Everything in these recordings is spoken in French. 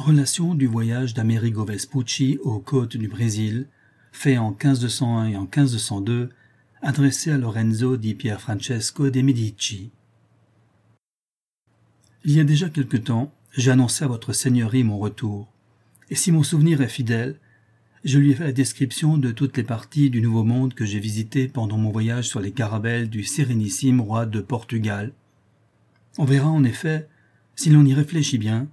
Relation du voyage d'Amerigo Vespucci aux côtes du Brésil, fait en 1501 et en 1502, adressé à Lorenzo di Pierfrancesco de Medici. Il y a déjà quelque temps, j'ai annoncé à votre seigneurie mon retour, et si mon souvenir est fidèle, je lui ai fait la description de toutes les parties du Nouveau Monde que j'ai visitées pendant mon voyage sur les caravelles du Sérénissime roi de Portugal. On verra en effet, si l'on y réfléchit bien,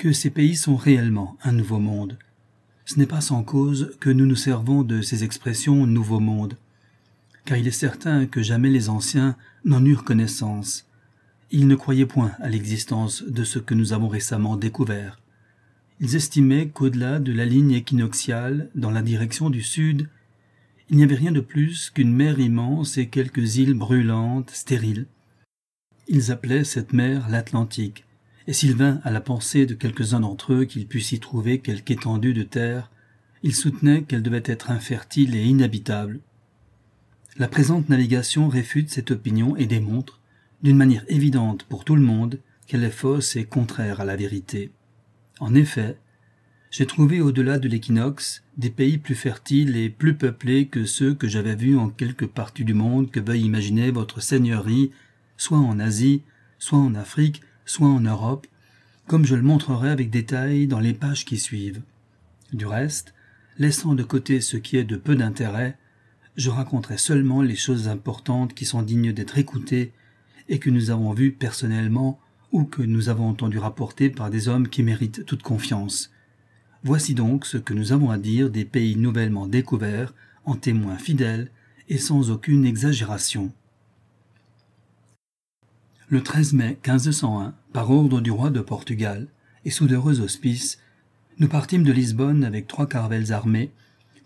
que ces pays sont réellement un nouveau monde. Ce n'est pas sans cause que nous nous servons de ces expressions nouveau monde, car il est certain que jamais les anciens n'en eurent connaissance. Ils ne croyaient point à l'existence de ce que nous avons récemment découvert. Ils estimaient qu'au-delà de la ligne équinoxiale, dans la direction du sud, il n'y avait rien de plus qu'une mer immense et quelques îles brûlantes, stériles. Ils appelaient cette mer l'Atlantique, et s'il vint à la pensée de quelques-uns d'entre eux qu'il pût s'y trouver quelque étendue de terre, ils soutenaient qu'elle devait être infertile et inhabitable. La présente navigation réfute cette opinion et démontre, d'une manière évidente pour tout le monde, qu'elle est fausse et contraire à la vérité. En effet, j'ai trouvé au-delà de l'équinoxe des pays plus fertiles et plus peuplés que ceux que j'avais vus en quelque partie du monde que veuille imaginer votre seigneurie, soit en Asie, soit en Afrique, soit en Europe, comme je le montrerai avec détail dans les pages qui suivent. Du reste, laissant de côté ce qui est de peu d'intérêt, je raconterai seulement les choses importantes qui sont dignes d'être écoutées et que nous avons vues personnellement ou que nous avons entendu rapporter par des hommes qui méritent toute confiance. Voici donc ce que nous avons à dire des pays nouvellement découverts, en témoins fidèles et sans aucune exagération. Le 13 mai 1501, par ordre du roi de Portugal, et sous d'heureux auspices, nous partîmes de Lisbonne avec trois caravelles armées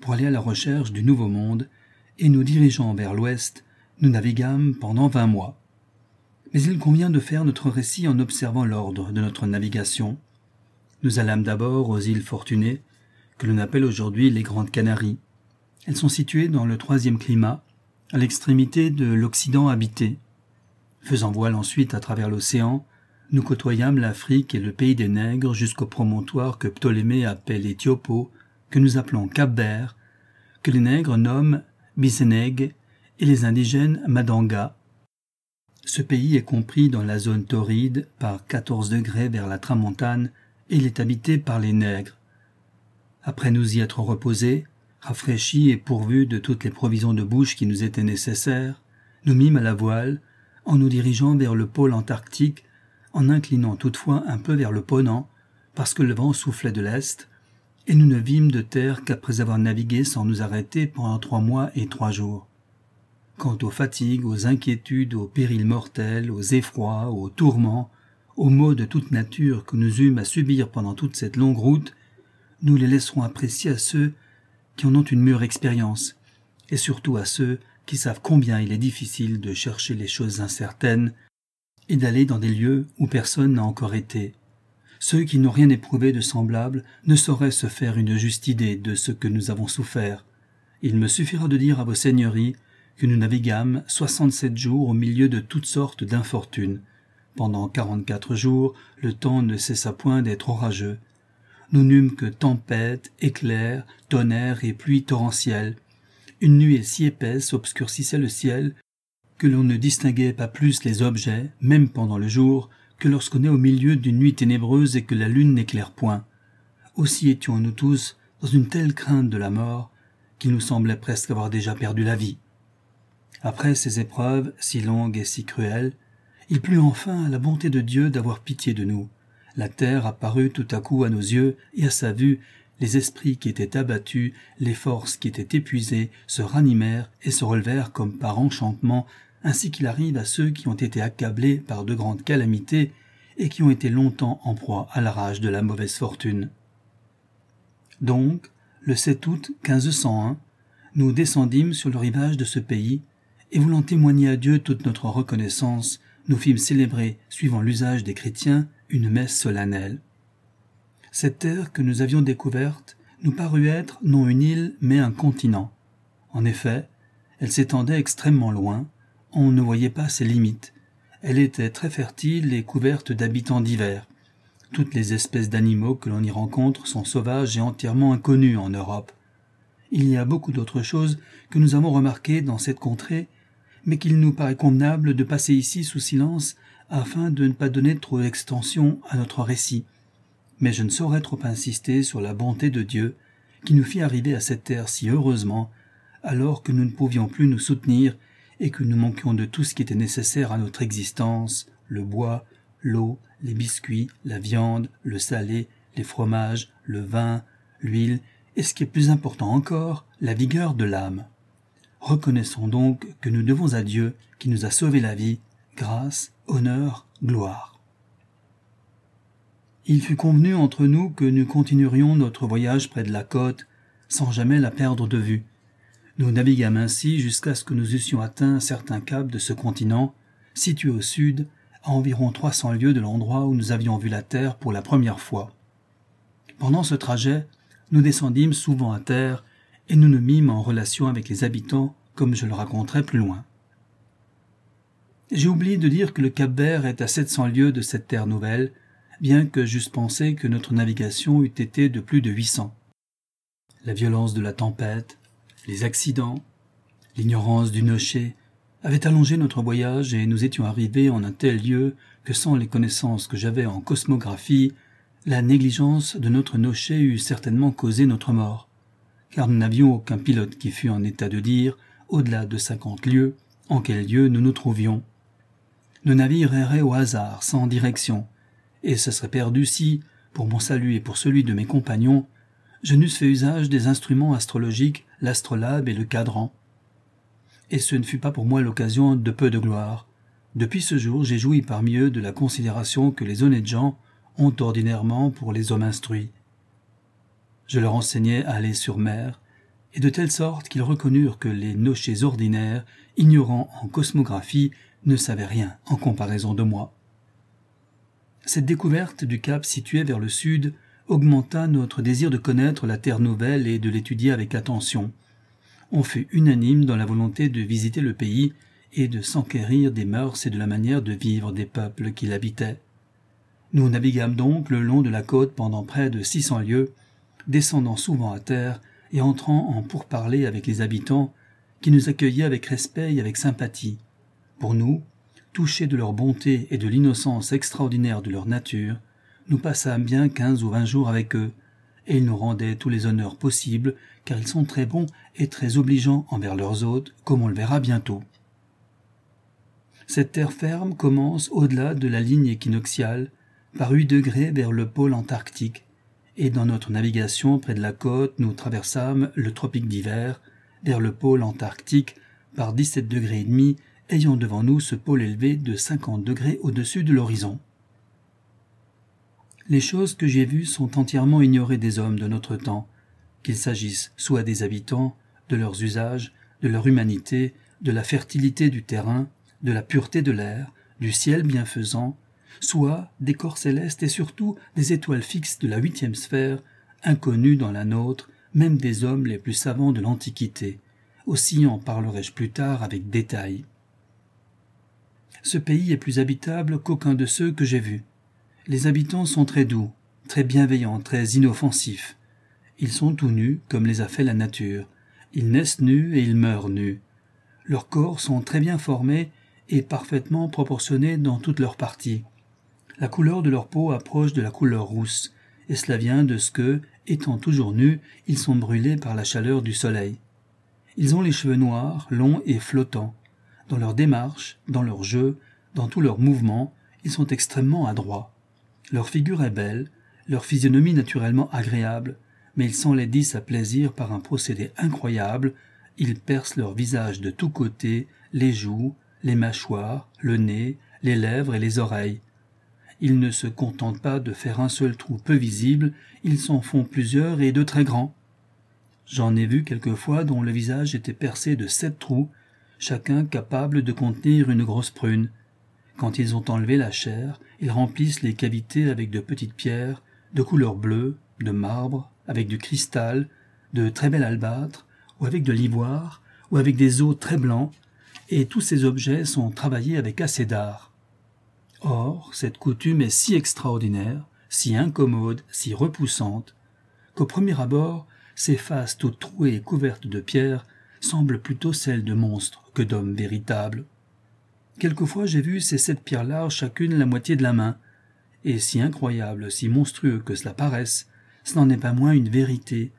pour aller à la recherche du Nouveau Monde, et nous dirigeant vers l'ouest, nous naviguâmes pendant vingt mois. Mais il convient de faire notre récit en observant l'ordre de notre navigation. Nous allâmes d'abord aux îles Fortunées, que l'on appelle aujourd'hui les Grandes Canaries. Elles sont situées dans le troisième climat, à l'extrémité de l'Occident habité. Faisant voile ensuite à travers l'océan, nous côtoyâmes l'Afrique et le pays des nègres jusqu'au promontoire que Ptolémée appelle Éthiopo, que nous appelons Cap-Vert, que les nègres nomment Biseneg et les indigènes Madanga. Ce pays est compris dans la zone torride par 14 degrés vers la tramontane et il est habité par les nègres. Après nous y être reposés, rafraîchis et pourvus de toutes les provisions de bouche qui nous étaient nécessaires, nous mîmes à la voile, en nous dirigeant vers le pôle antarctique, en inclinant toutefois un peu vers le Ponant, parce que le vent soufflait de l'est, et nous ne vîmes de terre qu'après avoir navigué sans nous arrêter pendant trois mois et trois jours. Quant aux fatigues, aux inquiétudes, aux périls mortels, aux effrois, aux tourments, aux maux de toute nature que nous eûmes à subir pendant toute cette longue route, nous les laisserons apprécier à ceux qui en ont une mûre expérience, et surtout à ceux qui savent combien il est difficile de chercher les choses incertaines et d'aller dans des lieux où personne n'a encore été. Ceux qui n'ont rien éprouvé de semblable ne sauraient se faire une juste idée de ce que nous avons souffert. Il me suffira de dire à vos seigneuries que nous naviguâmes soixante-sept jours au milieu de toutes sortes d'infortunes. Pendant quarante-quatre jours, le temps ne cessa point d'être orageux. Nous n'eûmes que tempêtes, éclairs, tonnerres et pluies torrentielles, une nuée si épaisse obscurcissait le ciel que l'on ne distinguait pas plus les objets, même pendant le jour, que lorsqu'on est au milieu d'une nuit ténébreuse et que la lune n'éclaire point. Aussi étions-nous tous dans une telle crainte de la mort qu'il nous semblait presque avoir déjà perdu la vie. Après ces épreuves si longues et si cruelles, il plut enfin à la bonté de Dieu d'avoir pitié de nous. La terre apparut tout à coup à nos yeux et à sa vue les esprits qui étaient abattus, les forces qui étaient épuisées, se ranimèrent et se relevèrent comme par enchantement, ainsi qu'il arrive à ceux qui ont été accablés par de grandes calamités et qui ont été longtemps en proie à la rage de la mauvaise fortune. Donc, le 7 août 1501, nous descendîmes sur le rivage de ce pays, et voulant témoigner à Dieu toute notre reconnaissance, nous fîmes célébrer, suivant l'usage des chrétiens, une messe solennelle. Cette terre que nous avions découverte nous parut être non une île mais un continent. En effet, elle s'étendait extrêmement loin, on ne voyait pas ses limites. Elle était très fertile et couverte d'habitants divers. Toutes les espèces d'animaux que l'on y rencontre sont sauvages et entièrement inconnues en Europe. Il y a beaucoup d'autres choses que nous avons remarquées dans cette contrée, mais qu'il nous paraît convenable de passer ici sous silence afin de ne pas donner trop d'extension à notre récit. Mais je ne saurais trop insister sur la bonté de Dieu qui nous fit arriver à cette terre si heureusement, alors que nous ne pouvions plus nous soutenir et que nous manquions de tout ce qui était nécessaire à notre existence, le bois, l'eau, les biscuits, la viande, le salé, les fromages, le vin, l'huile, et ce qui est plus important encore, la vigueur de l'âme. Reconnaissons donc que nous devons à Dieu qui nous a sauvé la vie, grâce, honneur, gloire. Il fut convenu entre nous que nous continuerions notre voyage près de la côte, sans jamais la perdre de vue. Nous naviguâmes ainsi jusqu'à ce que nous eussions atteint certains caps de ce continent, situé au sud, à environ trois cents lieues de l'endroit où nous avions vu la terre pour la première fois. Pendant ce trajet, nous descendîmes souvent à terre et nous nous mîmes en relation avec les habitants, comme je le raconterai plus loin. J'ai oublié de dire que le Cap Vert est à 700 lieues de cette terre nouvelle, bien que j'eusse pensé que notre navigation eût été de plus de 800. La violence de la tempête, les accidents, l'ignorance du nocher avait allongé notre voyage et nous étions arrivés en un tel lieu que sans les connaissances que j'avais en cosmographie, la négligence de notre nocher eût certainement causé notre mort, car nous n'avions aucun pilote qui fût en état de dire, au-delà de cinquante lieues, en quel lieu nous nous trouvions. Nos navires erraient au hasard, sans direction, et ce serait perdu si, pour mon salut et pour celui de mes compagnons, je n'eusse fait usage des instruments astrologiques, l'astrolabe et le cadran et ce ne fut pas pour moi l'occasion de peu de gloire. Depuis ce jour, j'ai joui parmi eux de la considération que les honnêtes gens ont ordinairement pour les hommes instruits. Je leur enseignai à aller sur mer, et de telle sorte qu'ils reconnurent que les nochers ordinaires, ignorants en cosmographie, ne savaient rien en comparaison de moi. Cette découverte du cap situé vers le sud augmenta notre désir de connaître la terre nouvelle et de l'étudier avec attention on fut unanime dans la volonté de visiter le pays et de s'enquérir des mœurs et de la manière de vivre des peuples qui l'habitaient. Nous naviguâmes donc le long de la côte pendant près de six cents lieues, descendant souvent à terre et entrant en pourparlers avec les habitants, qui nous accueillaient avec respect et avec sympathie. Pour nous, touchés de leur bonté et de l'innocence extraordinaire de leur nature, nous passâmes bien quinze ou vingt jours avec eux, et ils nous rendaient tous les honneurs possibles, car ils sont très bons et très obligeants envers leurs hôtes, comme on le verra bientôt. Cette terre ferme commence au-delà de la ligne équinoxiale, par huit degrés vers le pôle antarctique, et dans notre navigation près de la côte, nous traversâmes le tropique d'hiver, vers le pôle antarctique, par dix-sept degrés et demi, ayant devant nous ce pôle élevé de cinquante degrés au-dessus de l'horizon. Les choses que j'ai vues sont entièrement ignorées des hommes de notre temps, qu'il s'agisse soit des habitants, de leurs usages, de leur humanité, de la fertilité du terrain, de la pureté de l'air, du ciel bienfaisant, soit des corps célestes et surtout des étoiles fixes de la huitième sphère, inconnues dans la nôtre, même des hommes les plus savants de l'Antiquité. Aussi en parlerai-je plus tard avec détail. Ce pays est plus habitable qu'aucun de ceux que j'ai vus. Les habitants sont très doux, très bienveillants, très inoffensifs. Ils sont tout nus, comme les a fait la nature. Ils naissent nus et ils meurent nus. Leurs corps sont très bien formés et parfaitement proportionnés dans toutes leurs parties. La couleur de leur peau approche de la couleur rousse, et cela vient de ce que, étant toujours nus, ils sont brûlés par la chaleur du soleil. Ils ont les cheveux noirs, longs et flottants. Dans leur démarche, dans leur jeu, dans tous leurs mouvements, ils sont extrêmement adroits. Leur figure est belle, leur physionomie naturellement agréable, mais ils s'enlaidissent à plaisir par un procédé incroyable, ils percent leur visage de tous côtés, les joues, les mâchoires, le nez, les lèvres et les oreilles. Ils ne se contentent pas de faire un seul trou peu visible, ils s'en font plusieurs et de très grands. J'en ai vu quelquefois dont le visage était percé de sept trous, chacun capable de contenir une grosse prune. Quand ils ont enlevé la chair, ils remplissent les cavités avec de petites pierres, de couleur bleue, de marbre, avec du cristal, de très bel albâtre, ou avec de l'ivoire, ou avec des os très blancs, et tous ces objets sont travaillés avec assez d'art. Or, cette coutume est si extraordinaire, si incommode, si repoussante, qu'au premier abord, ces faces toutes trouées et couvertes de pierres semblent plutôt celles de monstres que d'hommes véritables. Quelquefois j'ai vu ces sept pierres-là chacune la moitié de la main, et si incroyable, si monstrueux que cela paraisse, ce n'en est pas moins une vérité.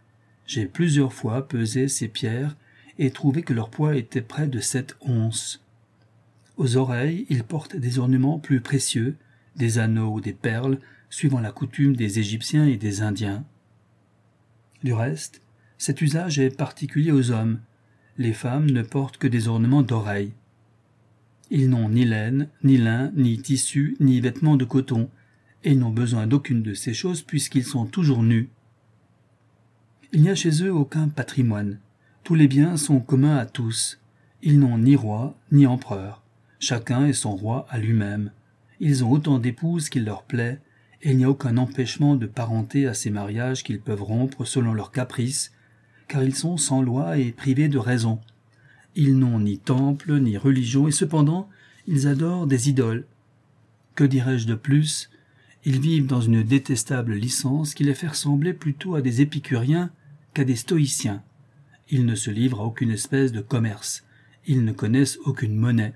J'ai plusieurs fois pesé ces pierres et trouvé que leur poids était près de sept onces. Aux oreilles, ils portent des ornements plus précieux, des anneaux ou des perles, suivant la coutume des Égyptiens et des Indiens. Du reste, cet usage est particulier aux hommes. Les femmes ne portent que des ornements d'oreilles. Ils n'ont ni laine, ni lin, ni tissu, ni vêtements de coton, et n'ont besoin d'aucune de ces choses puisqu'ils sont toujours nus. Il n'y a chez eux aucun patrimoine. Tous les biens sont communs à tous. Ils n'ont ni roi, ni empereur. Chacun est son roi à lui-même. Ils ont autant d'épouses qu'il leur plaît, et il n'y a aucun empêchement de parenté à ces mariages qu'ils peuvent rompre selon leurs caprices, car ils sont sans loi et privés de raison. Ils n'ont ni temple, ni religion, et cependant ils adorent des idoles. Que dirais-je de plus? Ils vivent dans une détestable licence qui les fait ressembler plutôt à des épicuriens qu'à des stoïciens. Ils ne se livrent à aucune espèce de commerce, ils ne connaissent aucune monnaie.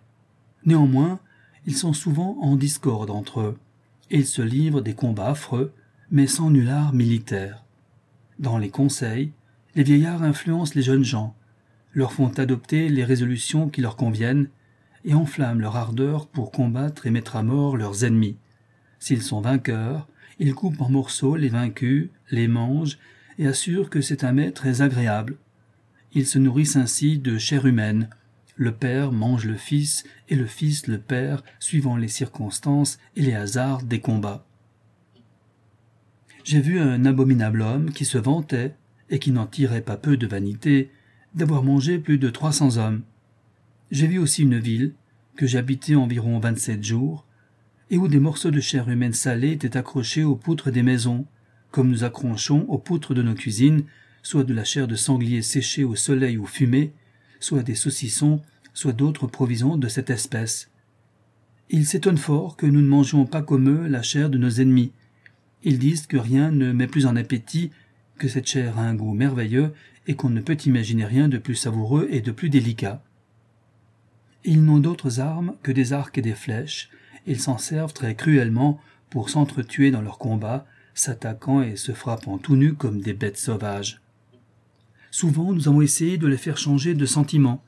Néanmoins, ils sont souvent en discorde entre eux, ils se livrent des combats affreux, mais sans nul art militaire. Dans les conseils, les vieillards influencent les jeunes gens, leur font adopter les résolutions qui leur conviennent, et enflamment leur ardeur pour combattre et mettre à mort leurs ennemis. S'ils sont vainqueurs, ils coupent en morceaux les vaincus, les mangent, et assurent que c'est un mets très agréable. Ils se nourrissent ainsi de chair humaine, le père mange le fils et le fils le père, suivant les circonstances et les hasards des combats. J'ai vu un abominable homme qui se vantait, et qui n'en tirait pas peu de vanité, d'avoir mangé plus de trois cents hommes. J'ai vu aussi une ville, que j'habitais environ vingt-sept jours, et où des morceaux de chair humaine salée étaient accrochés aux poutres des maisons, comme nous accrochons aux poutres de nos cuisines, soit de la chair de sanglier séchée au soleil ou fumée, soit des saucissons, soit d'autres provisions de cette espèce. Ils s'étonnent fort que nous ne mangions pas comme eux la chair de nos ennemis. Ils disent que rien ne met plus en appétit, cette chair a un goût merveilleux et qu'on ne peut imaginer rien de plus savoureux et de plus délicat. Ils n'ont d'autres armes que des arcs et des flèches, ils s'en servent très cruellement pour s'entretuer dans leurs combats, s'attaquant et se frappant tout nus comme des bêtes sauvages. Souvent nous avons essayé de les faire changer de sentiment,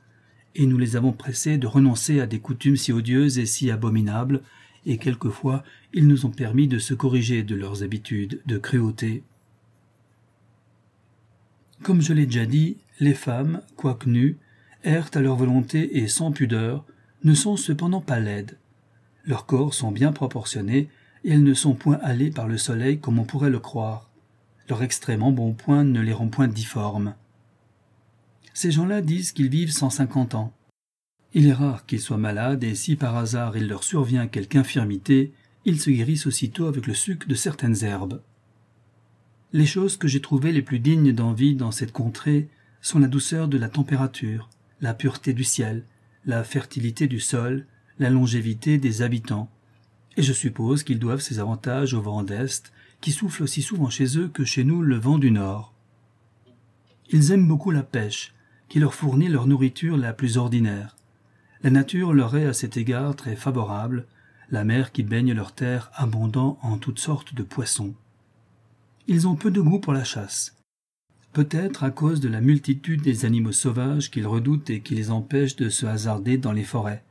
et nous les avons pressés de renoncer à des coutumes si odieuses et si abominables, et quelquefois ils nous ont permis de se corriger de leurs habitudes de cruauté. Comme je l'ai déjà dit, les femmes, quoique nues, errent à leur volonté et sans pudeur, ne sont cependant pas laides. Leurs corps sont bien proportionnés, et elles ne sont point allées par le soleil comme on pourrait le croire. Leur extrême embonpoint ne les rend point difformes. Ces gens-là disent qu'ils vivent cent cinquante ans. Il est rare qu'ils soient malades, et si par hasard il leur survient quelque infirmité, ils se guérissent aussitôt avec le suc de certaines herbes. Les choses que j'ai trouvées les plus dignes d'envie dans cette contrée sont la douceur de la température, la pureté du ciel, la fertilité du sol, la longévité des habitants, et je suppose qu'ils doivent ces avantages au vent d'Est, qui souffle aussi souvent chez eux que chez nous le vent du Nord. Ils aiment beaucoup la pêche, qui leur fournit leur nourriture la plus ordinaire. La nature leur est à cet égard très favorable, la mer qui baigne leurs terres abondant en toutes sortes de poissons. Ils ont peu de goût pour la chasse. Peut-être à cause de la multitude des animaux sauvages qu'ils redoutent et qui les empêchent de se hasarder dans les forêts.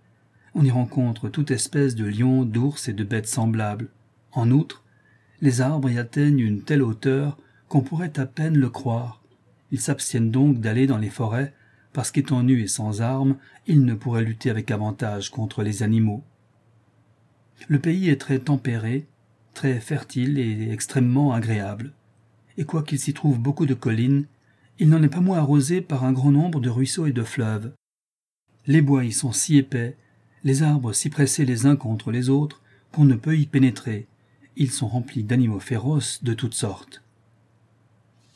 On y rencontre toute espèce de lions, d'ours et de bêtes semblables. En outre, les arbres y atteignent une telle hauteur qu'on pourrait à peine le croire. Ils s'abstiennent donc d'aller dans les forêts, parce qu'étant nus et sans armes, ils ne pourraient lutter avec avantage contre les animaux. Le pays est très tempéré, très fertile et extrêmement agréable. Et quoiqu'il s'y trouve beaucoup de collines, il n'en est pas moins arrosé par un grand nombre de ruisseaux et de fleuves. Les bois y sont si épais, les arbres si pressés les uns contre les autres, qu'on ne peut y pénétrer. Ils sont remplis d'animaux féroces de toutes sortes.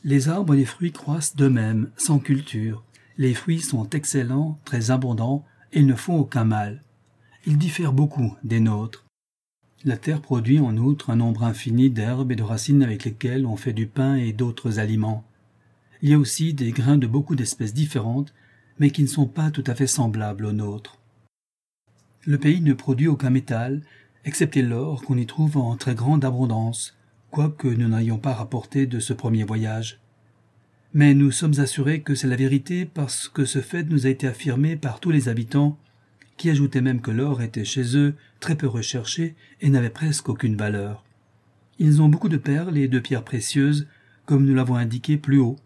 Les arbres et les fruits croissent d'eux-mêmes, sans culture. Les fruits sont excellents, très abondants, et ne font aucun mal. Ils diffèrent beaucoup des nôtres. La terre produit en outre un nombre infini d'herbes et de racines avec lesquelles on fait du pain et d'autres aliments. Il y a aussi des grains de beaucoup d'espèces différentes, mais qui ne sont pas tout à fait semblables aux nôtres. Le pays ne produit aucun métal, excepté l'or qu'on y trouve en très grande abondance, quoique nous n'ayons pas rapporté de ce premier voyage. Mais nous sommes assurés que c'est la vérité parce que ce fait nous a été affirmé par tous les habitants, qui ajoutaient même que l'or était chez eux très peu recherché et n'avait presque aucune valeur. Ils ont beaucoup de perles et de pierres précieuses, comme nous l'avons indiqué plus haut.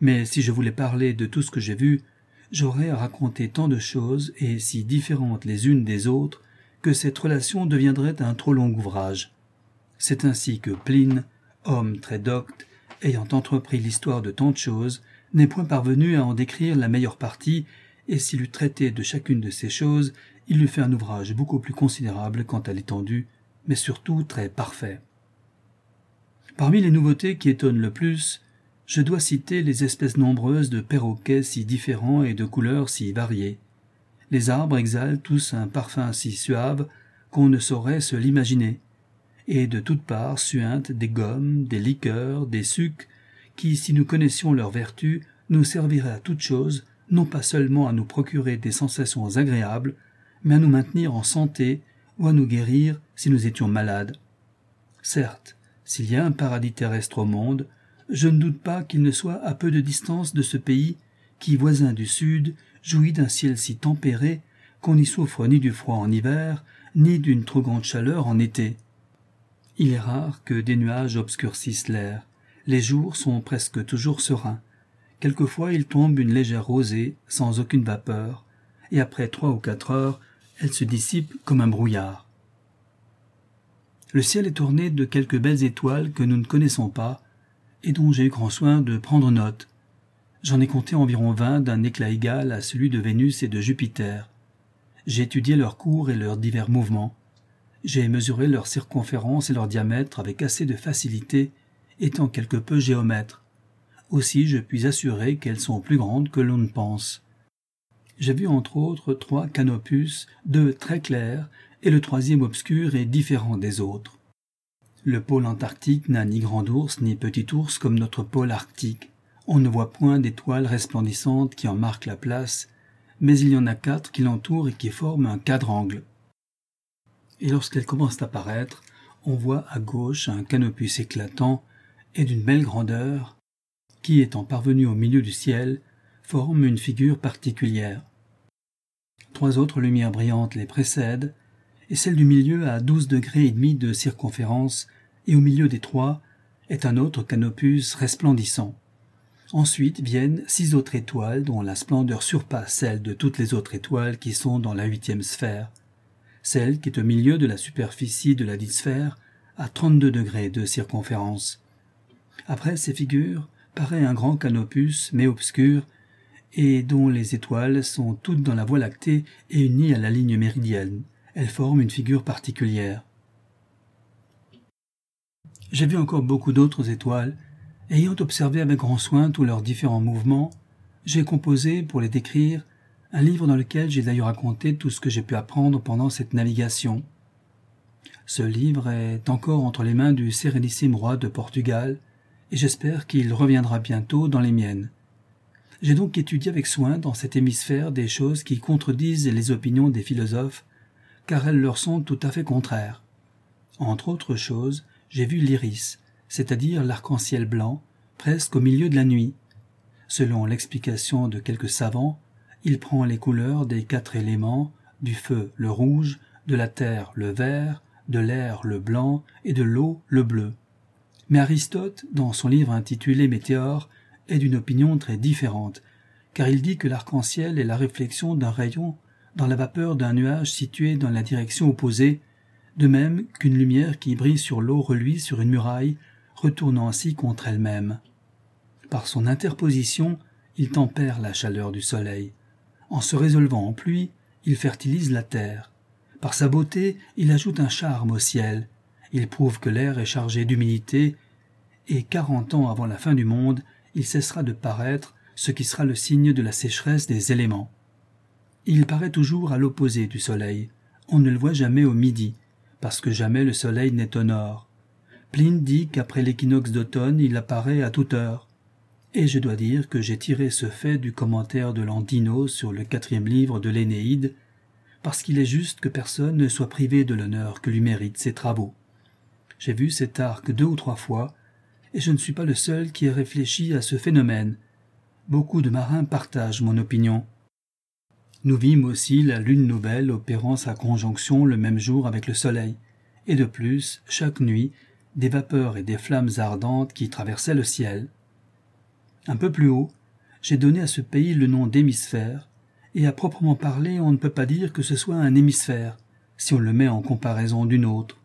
Mais si je voulais parler de tout ce que j'ai vu, j'aurais à raconter tant de choses et si différentes les unes des autres que cette relation deviendrait un trop long ouvrage. C'est ainsi que Pline, homme très docte, ayant entrepris l'histoire de tant de choses, n'est point parvenu à en décrire la meilleure partie, et s'il eût traité de chacune de ces choses, il eût fait un ouvrage beaucoup plus considérable quant à l'étendue, mais surtout très parfait. Parmi les nouveautés qui étonnent le plus, je dois citer les espèces nombreuses de perroquets si différents et de couleurs si variées. Les arbres exhalent tous un parfum si suave qu'on ne saurait se l'imaginer et de toutes parts suintent des gommes, des liqueurs, des sucs, qui, si nous connaissions leurs vertus, nous serviraient à toute chose, non pas seulement à nous procurer des sensations agréables, mais à nous maintenir en santé ou à nous guérir si nous étions malades. Certes, s'il y a un paradis terrestre au monde, je ne doute pas qu'il ne soit à peu de distance de ce pays qui, voisin du sud, jouit d'un ciel si tempéré qu'on n'y souffre ni du froid en hiver, ni d'une trop grande chaleur en été. Il est rare que des nuages obscurcissent l'air. Les jours sont presque toujours sereins. Quelquefois il tombe une légère rosée, sans aucune vapeur, et après trois ou quatre heures, elle se dissipe comme un brouillard. Le ciel est tourné de quelques belles étoiles que nous ne connaissons pas, et dont j'ai eu grand soin de prendre note. J'en ai compté environ vingt d'un éclat égal à celui de Vénus et de Jupiter. J'ai étudié leurs cours et leurs divers mouvements. J'ai mesuré leur circonférence et leur diamètre avec assez de facilité, étant quelque peu géomètre. Aussi je puis assurer qu'elles sont plus grandes que l'on ne pense. J'ai vu entre autres trois canopus, deux très clairs, et le troisième obscur et différent des autres. Le pôle antarctique n'a ni grand ours ni petit ours comme notre pôle arctique. On ne voit point d'étoiles resplendissantes qui en marquent la place, mais il y en a quatre qui l'entourent et qui forment un quadrangle et lorsqu'elles commencent à paraître, on voit à gauche un canopus éclatant et d'une belle grandeur, qui, étant parvenu au milieu du ciel, forme une figure particulière. Trois autres lumières brillantes les précèdent, et celle du milieu a douze degrés et demi de circonférence, et au milieu des trois est un autre canopus resplendissant. Ensuite viennent six autres étoiles dont la splendeur surpasse celle de toutes les autres étoiles qui sont dans la huitième sphère, celle qui est au milieu de la superficie de la dite sphère, à 32 degrés de circonférence. Après ces figures paraît un grand canopus, mais obscur, et dont les étoiles sont toutes dans la Voie lactée et unies à la ligne méridienne. Elles forment une figure particulière. J'ai vu encore beaucoup d'autres étoiles. Ayant observé avec grand soin tous leurs différents mouvements, j'ai composé, pour les décrire, un livre dans lequel j'ai d'ailleurs raconté tout ce que j'ai pu apprendre pendant cette navigation. Ce livre est encore entre les mains du sérénissime roi de Portugal, et j'espère qu'il reviendra bientôt dans les miennes. J'ai donc étudié avec soin dans cet hémisphère des choses qui contredisent les opinions des philosophes, car elles leur sont tout à fait contraires. Entre autres choses, j'ai vu l'iris, c'est-à-dire l'arc-en-ciel blanc, presque au milieu de la nuit. Selon l'explication de quelques savants, il prend les couleurs des quatre éléments, du feu le rouge, de la terre le vert, de l'air le blanc et de l'eau le bleu. Mais Aristote, dans son livre intitulé Météore, est d'une opinion très différente, car il dit que l'arc-en-ciel est la réflexion d'un rayon dans la vapeur d'un nuage situé dans la direction opposée, de même qu'une lumière qui brille sur l'eau reluit sur une muraille, retournant ainsi contre elle-même. Par son interposition, il tempère la chaleur du soleil. En se résolvant en pluie, il fertilise la terre. Par sa beauté, il ajoute un charme au ciel. Il prouve que l'air est chargé d'humidité, et quarante ans avant la fin du monde, il cessera de paraître, ce qui sera le signe de la sécheresse des éléments. Il paraît toujours à l'opposé du soleil. On ne le voit jamais au midi. parce que jamais le soleil n'est au nord. Pline dit qu'après l'équinoxe d'automne, il apparaît à toute heure. Et je dois dire que j'ai tiré ce fait du commentaire de Landino sur le quatrième livre de l'Énéide, parce qu'il est juste que personne ne soit privé de l'honneur que lui méritent ses travaux. J'ai vu cet arc deux ou trois fois, et je ne suis pas le seul qui ait réfléchi à ce phénomène. Beaucoup de marins partagent mon opinion. Nous vîmes aussi la lune nouvelle opérant sa conjonction le même jour avec le soleil, et de plus, chaque nuit, des vapeurs et des flammes ardentes qui traversaient le ciel. Un peu plus haut, j'ai donné à ce pays le nom d'hémisphère, et à proprement parler on ne peut pas dire que ce soit un hémisphère, si on le met en comparaison d'une autre,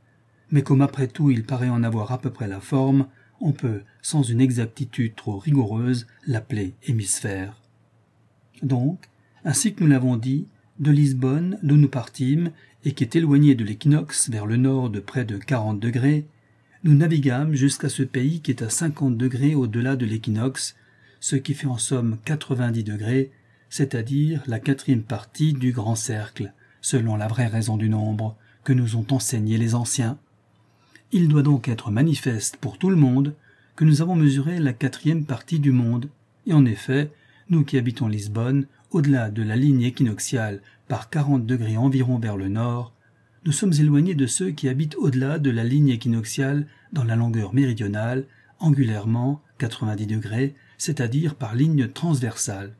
mais comme après tout il paraît en avoir à peu près la forme, on peut, sans une exactitude trop rigoureuse, l'appeler hémisphère. Donc, ainsi que nous l'avons dit, de Lisbonne, d'où nous partîmes, et qui est éloigné de l'équinoxe vers le nord de près de quarante degrés, nous naviguâmes jusqu'à ce pays qui est à cinquante degrés au-delà de l'équinoxe, ce qui fait en somme quatre-vingt-dix degrés, c'est-à-dire la quatrième partie du grand cercle, selon la vraie raison du nombre, que nous ont enseigné les anciens. Il doit donc être manifeste pour tout le monde que nous avons mesuré la quatrième partie du monde, et en effet, nous qui habitons Lisbonne, au-delà de la ligne équinoxiale par quarante degrés environ vers le nord, nous sommes éloignés de ceux qui habitent au-delà de la ligne équinoxiale dans la longueur méridionale, angulairement 90 degrés, c'est-à-dire par ligne transversale.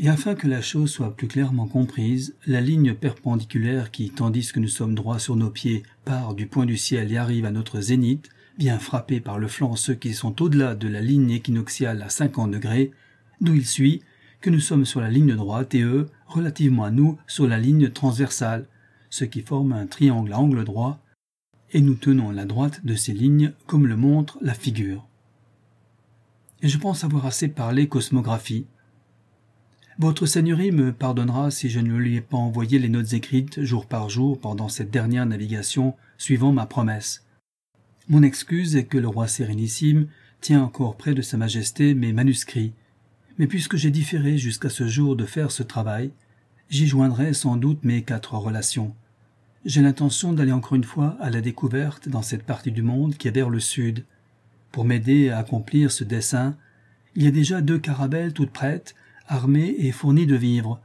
Et afin que la chose soit plus clairement comprise, la ligne perpendiculaire qui, tandis que nous sommes droits sur nos pieds, part du point du ciel et arrive à notre zénith, vient frapper par le flanc ceux qui sont au-delà de la ligne équinoxiale à 50 degrés, d'où il suit que nous sommes sur la ligne droite et eux, relativement à nous, sur la ligne transversale, ce qui forme un triangle à angle droit, et nous tenons la droite de ces lignes comme le montre la figure. Et je pense avoir assez parlé cosmographie, votre Seigneurie me pardonnera si je ne lui ai pas envoyé les notes écrites jour par jour pendant cette dernière navigation suivant ma promesse. Mon excuse est que le roi sérénissime tient encore près de Sa Majesté mes manuscrits, mais puisque j'ai différé jusqu'à ce jour de faire ce travail, j'y joindrai sans doute mes quatre relations. J'ai l'intention d'aller encore une fois à la découverte dans cette partie du monde qui est vers le sud. Pour m'aider à accomplir ce dessein, il y a déjà deux carabelles toutes prêtes armé et fourni de vivres.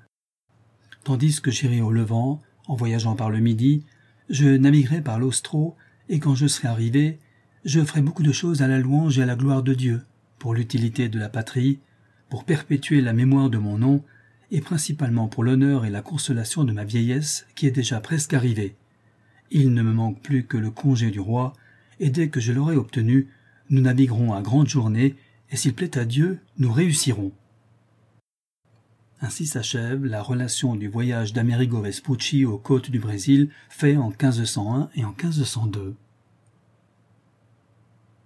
Tandis que j'irai au Levant, en voyageant par le Midi, je naviguerai par l'Austro, et quand je serai arrivé, je ferai beaucoup de choses à la louange et à la gloire de Dieu, pour l'utilité de la patrie, pour perpétuer la mémoire de mon nom, et principalement pour l'honneur et la consolation de ma vieillesse qui est déjà presque arrivée. Il ne me manque plus que le congé du roi, et dès que je l'aurai obtenu, nous naviguerons à grande journée, et s'il plaît à Dieu, nous réussirons. Ainsi s'achève la relation du voyage d'Amerigo Vespucci aux côtes du Brésil fait en 1501 et en 1502.